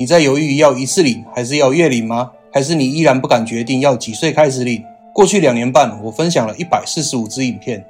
你在犹豫要一次领还是要月领吗？还是你依然不敢决定要几岁开始领？过去两年半，我分享了一百四十五支影片，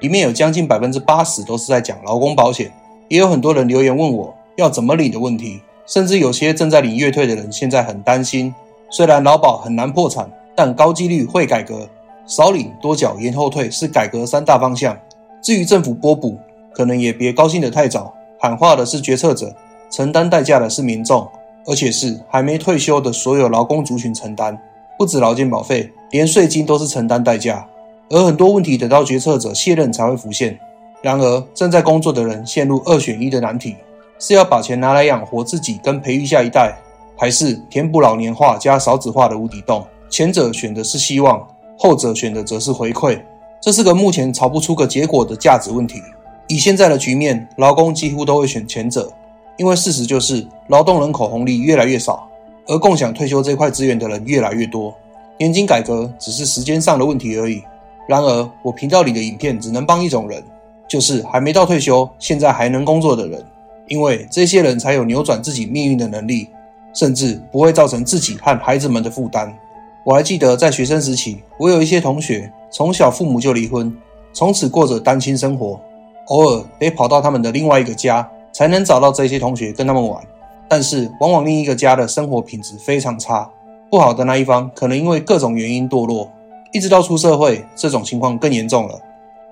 里面有将近百分之八十都是在讲劳工保险，也有很多人留言问我要怎么领的问题，甚至有些正在领月退的人现在很担心。虽然劳保很难破产，但高几率会改革，少领多缴延后退是改革三大方向。至于政府拨补，可能也别高兴得太早，喊话的是决策者，承担代价的是民众。而且是还没退休的所有劳工族群承担，不止劳健保费，连税金都是承担代价。而很多问题等到决策者卸任才会浮现。然而，正在工作的人陷入二选一的难题：是要把钱拿来养活自己跟培育下一代，还是填补老年化加少子化的无底洞？前者选的是希望，后者选的则是回馈。这是个目前吵不出个结果的价值问题。以现在的局面，劳工几乎都会选前者。因为事实就是，劳动人口红利越来越少，而共享退休这块资源的人越来越多。年金改革只是时间上的问题而已。然而，我频道里的影片只能帮一种人，就是还没到退休，现在还能工作的人。因为这些人才有扭转自己命运的能力，甚至不会造成自己和孩子们的负担。我还记得在学生时期，我有一些同学从小父母就离婚，从此过着单亲生活，偶尔得跑到他们的另外一个家。才能找到这些同学跟他们玩，但是往往另一个家的生活品质非常差，不好的那一方可能因为各种原因堕落，一直到出社会，这种情况更严重了。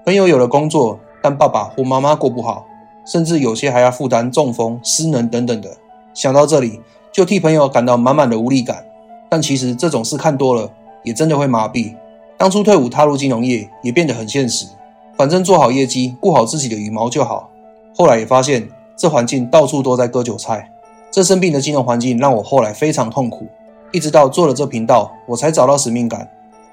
朋友有了工作，但爸爸或妈妈过不好，甚至有些还要负担中风、失能等等的。想到这里，就替朋友感到满满的无力感。但其实这种事看多了，也真的会麻痹。当初退伍踏入金融业，也变得很现实，反正做好业绩，顾好自己的羽毛就好。后来也发现。这环境到处都在割韭菜，这生病的金融环境让我后来非常痛苦。一直到做了这频道，我才找到使命感。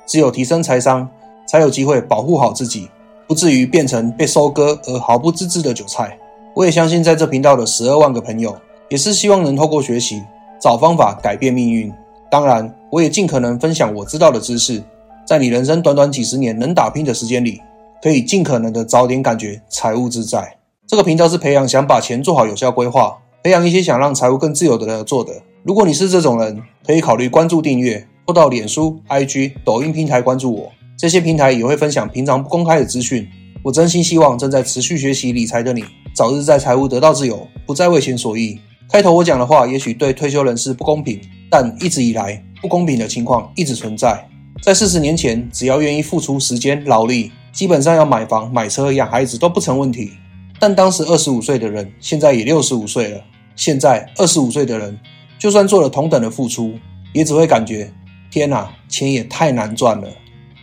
只有提升财商，才有机会保护好自己，不至于变成被收割而毫不自知的韭菜。我也相信，在这频道的十二万个朋友，也是希望能透过学习找方法改变命运。当然，我也尽可能分享我知道的知识，在你人生短短几十年能打拼的时间里，可以尽可能的早点感觉财务自在。这个频道是培养想把钱做好有效规划，培养一些想让财务更自由的人做的。如果你是这种人，可以考虑关注订阅，或到脸书、IG、抖音平台关注我。这些平台也会分享平常不公开的资讯。我真心希望正在持续学习理财的你，早日在财务得到自由，不再为钱所役。开头我讲的话也许对退休人士不公平，但一直以来不公平的情况一直存在。在四十年前，只要愿意付出时间劳力，基本上要买房、买车、养孩子都不成问题。但当时二十五岁的人，现在也六十五岁了。现在二十五岁的人，就算做了同等的付出，也只会感觉天哪，钱也太难赚了。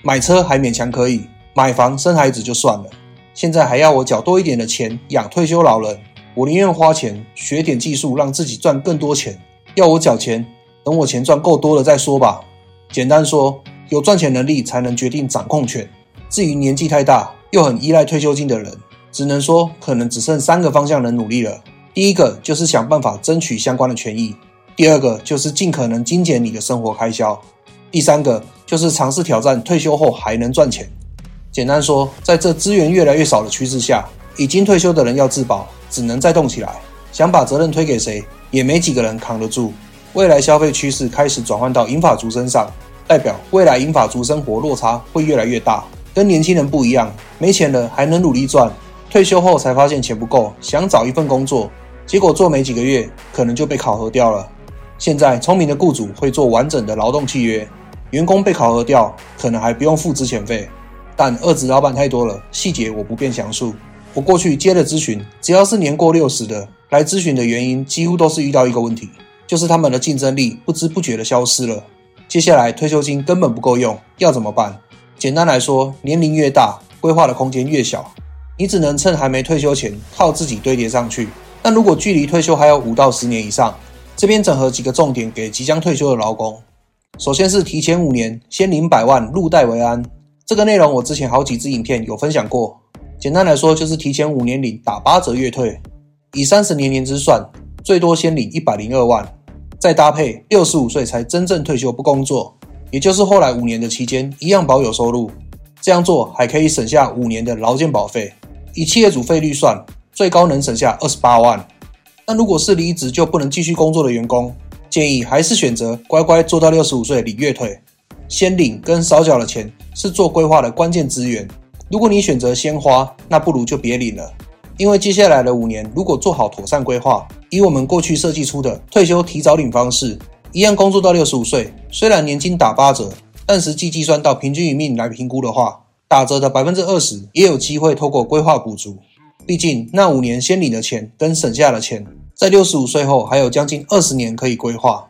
买车还勉强可以，买房生孩子就算了，现在还要我缴多一点的钱养退休老人，我宁愿花钱学点技术，让自己赚更多钱。要我缴钱，等我钱赚够多了再说吧。简单说，有赚钱能力才能决定掌控权。至于年纪太大又很依赖退休金的人，只能说，可能只剩三个方向能努力了。第一个就是想办法争取相关的权益；第二个就是尽可能精简你的生活开销；第三个就是尝试挑战退休后还能赚钱。简单说，在这资源越来越少的趋势下，已经退休的人要自保，只能再动起来。想把责任推给谁，也没几个人扛得住。未来消费趋势开始转换到银发族身上，代表未来银发族生活落差会越来越大，跟年轻人不一样，没钱了还能努力赚。退休后才发现钱不够，想找一份工作，结果做没几个月，可能就被考核掉了。现在聪明的雇主会做完整的劳动契约，员工被考核掉，可能还不用付资遣费。但二职老板太多了，细节我不便详述。我过去接的咨询，只要是年过六十的来咨询的原因，几乎都是遇到一个问题，就是他们的竞争力不知不觉的消失了。接下来退休金根本不够用，要怎么办？简单来说，年龄越大，规划的空间越小。你只能趁还没退休前靠自己堆叠上去。但如果距离退休还有五到十年以上，这边整合几个重点给即将退休的劳工。首先是提前五年先领百万入袋为安，这个内容我之前好几支影片有分享过。简单来说就是提前五年领打八折月退，以三十年年资算，最多先领一百零二万，再搭配六十五岁才真正退休不工作，也就是后来五年的期间一样保有收入。这样做还可以省下五年的劳健保费。以企业主费率算，最高能省下二十八万。但如果是离职就不能继续工作的员工，建议还是选择乖乖做到六十五岁领月退。先领跟少缴的钱是做规划的关键资源。如果你选择先花，那不如就别领了。因为接下来的五年，如果做好妥善规划，以我们过去设计出的退休提早领方式，一样工作到六十五岁，虽然年金打八折，但实际计算到平均余命来评估的话，打折的百分之二十也有机会透过规划补足。毕竟那五年先领的钱跟省下的钱，在六十五岁后还有将近二十年可以规划。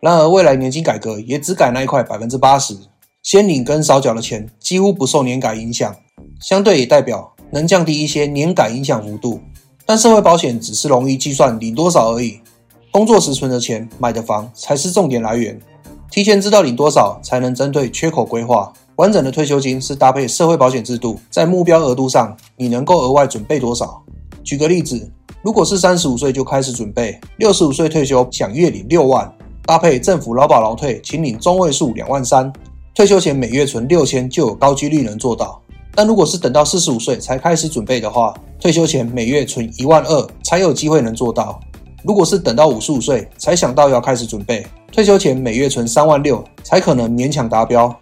然而未来年金改革也只改那一块百分之八十，先领跟少缴的钱几乎不受年改影响，相对也代表。能降低一些年改影响幅度，但社会保险只是容易计算领多少而已。工作时存的钱买的房才是重点来源。提前知道领多少，才能针对缺口规划。完整的退休金是搭配社会保险制度，在目标额度上，你能够额外准备多少？举个例子，如果是三十五岁就开始准备，六十五岁退休想月领六万，搭配政府劳保劳退，请领中位数两万三，退休前每月存六千，就有高几率能做到。但如果是等到四十五岁才开始准备的话，退休前每月存一万二才有机会能做到。如果是等到五十五岁才想到要开始准备，退休前每月存三万六才可能勉强达标。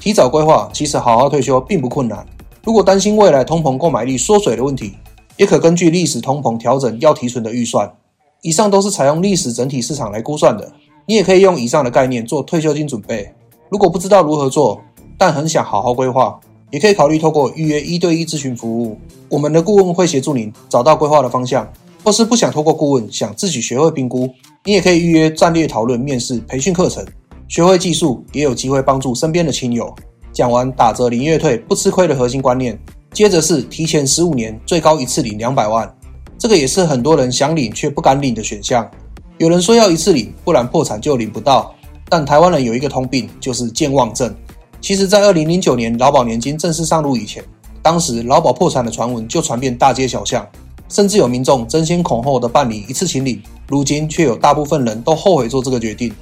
提早规划，其实好好退休并不困难。如果担心未来通膨购买力缩水的问题，也可根据历史通膨调整要提存的预算。以上都是采用历史整体市场来估算的，你也可以用以上的概念做退休金准备。如果不知道如何做，但很想好好规划。也可以考虑透过预约一对一咨询服务，我们的顾问会协助您找到规划的方向。或是不想透过顾问，想自己学会评估，你也可以预约战略讨论、面试、培训课程，学会技术，也有机会帮助身边的亲友。讲完打折零月退不吃亏的核心观念，接着是提前十五年最高一次领两百万，这个也是很多人想领却不敢领的选项。有人说要一次领，不然破产就领不到。但台湾人有一个通病，就是健忘症。其实，在二零零九年劳保年金正式上路以前，当时劳保破产的传闻就传遍大街小巷，甚至有民众争先恐后的办理一次清领。如今却有大部分人都后悔做这个决定。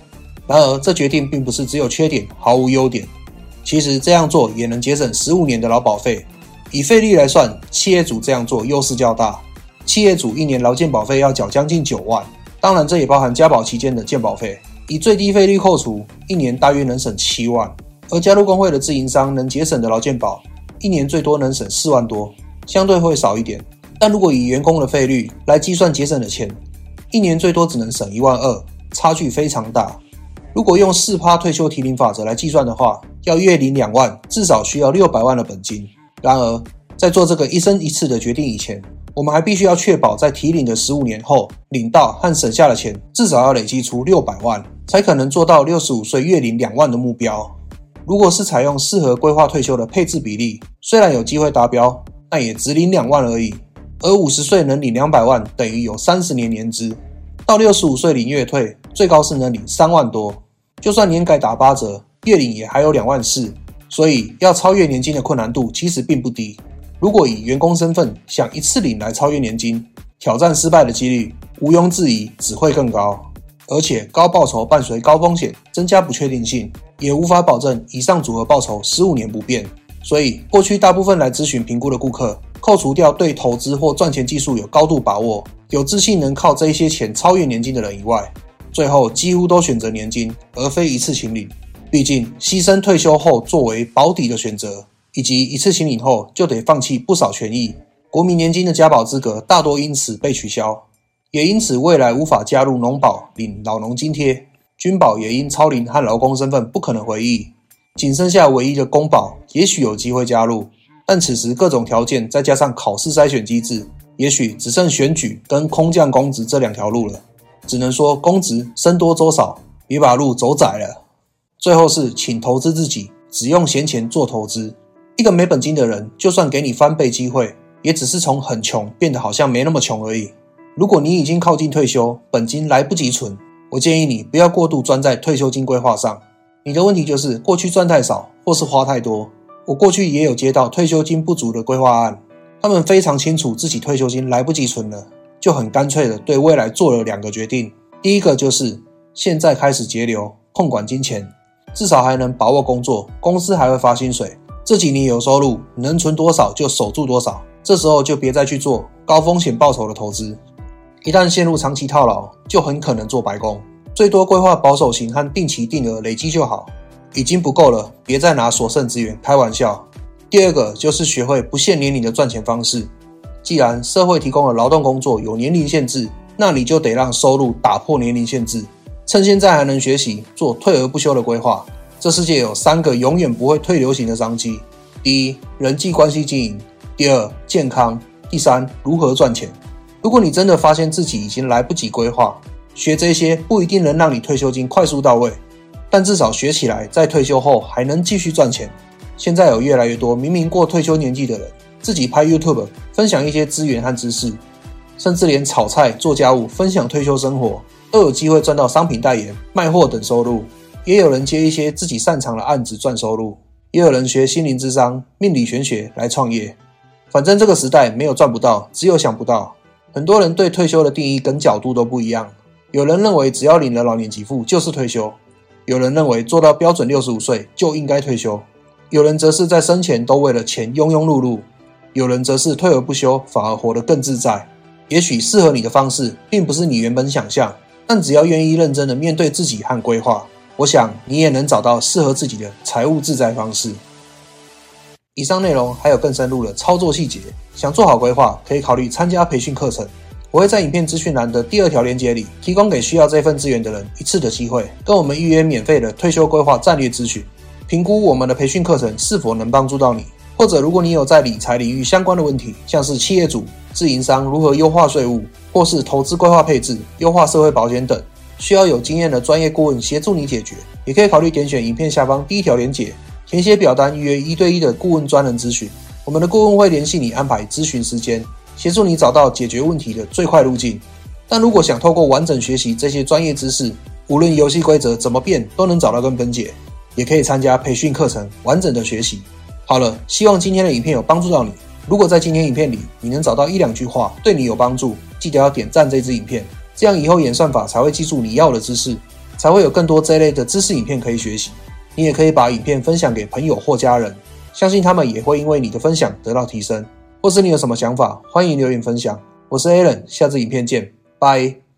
然而，这决定并不是只有缺点，毫无优点。其实这样做也能节省十五年的劳保费。以费率来算，企业主这样做优势较大。企业主一年劳健保费要缴将近九万，当然这也包含加保期间的健保费。以最低费率扣除，一年大约能省七万。而加入工会的自营商能节省的劳健保，一年最多能省四万多，相对会少一点。但如果以员工的费率来计算节省的钱，一年最多只能省一万二，差距非常大。如果用四趴退休提领法则来计算的话，要月领两万，至少需要六百万的本金。然而，在做这个一生一次的决定以前，我们还必须要确保在提领的十五年后，领到和省下的钱至少要累积出六百万，才可能做到六十五岁月领两万的目标。如果是采用适合规划退休的配置比例，虽然有机会达标，但也只领两万而已。而五十岁能领两百万，等于有三十年年资。到六十五岁领月退，最高是能领三万多。就算年改打八折，月领也还有两万四。所以要超越年金的困难度其实并不低。如果以员工身份想一次领来超越年金，挑战失败的几率毋庸置疑只会更高。而且高报酬伴随高风险，增加不确定性，也无法保证以上组合报酬十五年不变。所以，过去大部分来咨询评估的顾客，扣除掉对投资或赚钱技术有高度把握、有自信能靠这些钱超越年金的人以外，最后几乎都选择年金，而非一次清领。毕竟，牺牲退休后作为保底的选择，以及一次清领后就得放弃不少权益，国民年金的加保资格大多因此被取消。也因此，未来无法加入农保领老农津贴，军保也因超龄和劳工身份不可能回忆，仅剩下唯一的公保，也许有机会加入，但此时各种条件再加上考试筛选机制，也许只剩选举跟空降公职这两条路了。只能说公职僧多粥少，别把路走窄了。最后是，请投资自己，只用闲钱做投资。一个没本金的人，就算给你翻倍机会，也只是从很穷变得好像没那么穷而已。如果你已经靠近退休，本金来不及存，我建议你不要过度钻在退休金规划上。你的问题就是过去赚太少，或是花太多。我过去也有接到退休金不足的规划案，他们非常清楚自己退休金来不及存了，就很干脆的对未来做了两个决定。第一个就是现在开始节流，控管金钱，至少还能把握工作，公司还会发薪水，这几年有收入，能存多少就守住多少。这时候就别再去做高风险报酬的投资。一旦陷入长期套牢，就很可能做白工。最多规划保守型和定期定额累积就好，已经不够了，别再拿所剩资源开玩笑。第二个就是学会不限年龄的赚钱方式。既然社会提供的劳动工作有年龄限制，那你就得让收入打破年龄限制。趁现在还能学习，做退而不休的规划。这世界有三个永远不会退流行的商机：第一，人际关系经营；第二，健康；第三，如何赚钱。如果你真的发现自己已经来不及规划，学这些不一定能让你退休金快速到位，但至少学起来，在退休后还能继续赚钱。现在有越来越多明明过退休年纪的人，自己拍 YouTube 分享一些资源和知识，甚至连炒菜、做家务、分享退休生活，都有机会赚到商品代言、卖货等收入。也有人接一些自己擅长的案子赚收入，也有人学心灵智商、命理玄学来创业。反正这个时代没有赚不到，只有想不到。很多人对退休的定义跟角度都不一样。有人认为只要领了老年给付就是退休，有人认为做到标准六十五岁就应该退休，有人则是在生前都为了钱庸庸碌碌，有人则是退而不休，反而活得更自在。也许适合你的方式并不是你原本想象，但只要愿意认真的面对自己和规划，我想你也能找到适合自己的财务自在方式。以上内容还有更深入的操作细节，想做好规划，可以考虑参加培训课程。我会在影片资讯栏的第二条链接里，提供给需要这份资源的人一次的机会，跟我们预约免费的退休规划战略咨询，评估我们的培训课程是否能帮助到你。或者，如果你有在理财领域相关的问题，像是企业主、自营商如何优化税务，或是投资规划配置、优化社会保险等，需要有经验的专业顾问协助你解决，也可以考虑点选影片下方第一条链接，填写表单预约一对一的顾问专人咨询。我们的顾问会联系你安排咨询时间。协助你找到解决问题的最快路径。但如果想透过完整学习这些专业知识，无论游戏规则怎么变，都能找到根本解，也可以参加培训课程，完整的学习。好了，希望今天的影片有帮助到你。如果在今天影片里你能找到一两句话对你有帮助，记得要点赞这支影片，这样以后演算法才会记住你要的知识，才会有更多这类的知识影片可以学习。你也可以把影片分享给朋友或家人，相信他们也会因为你的分享得到提升。或是你有什么想法，欢迎留言分享。我是 Alan，下次影片见，拜。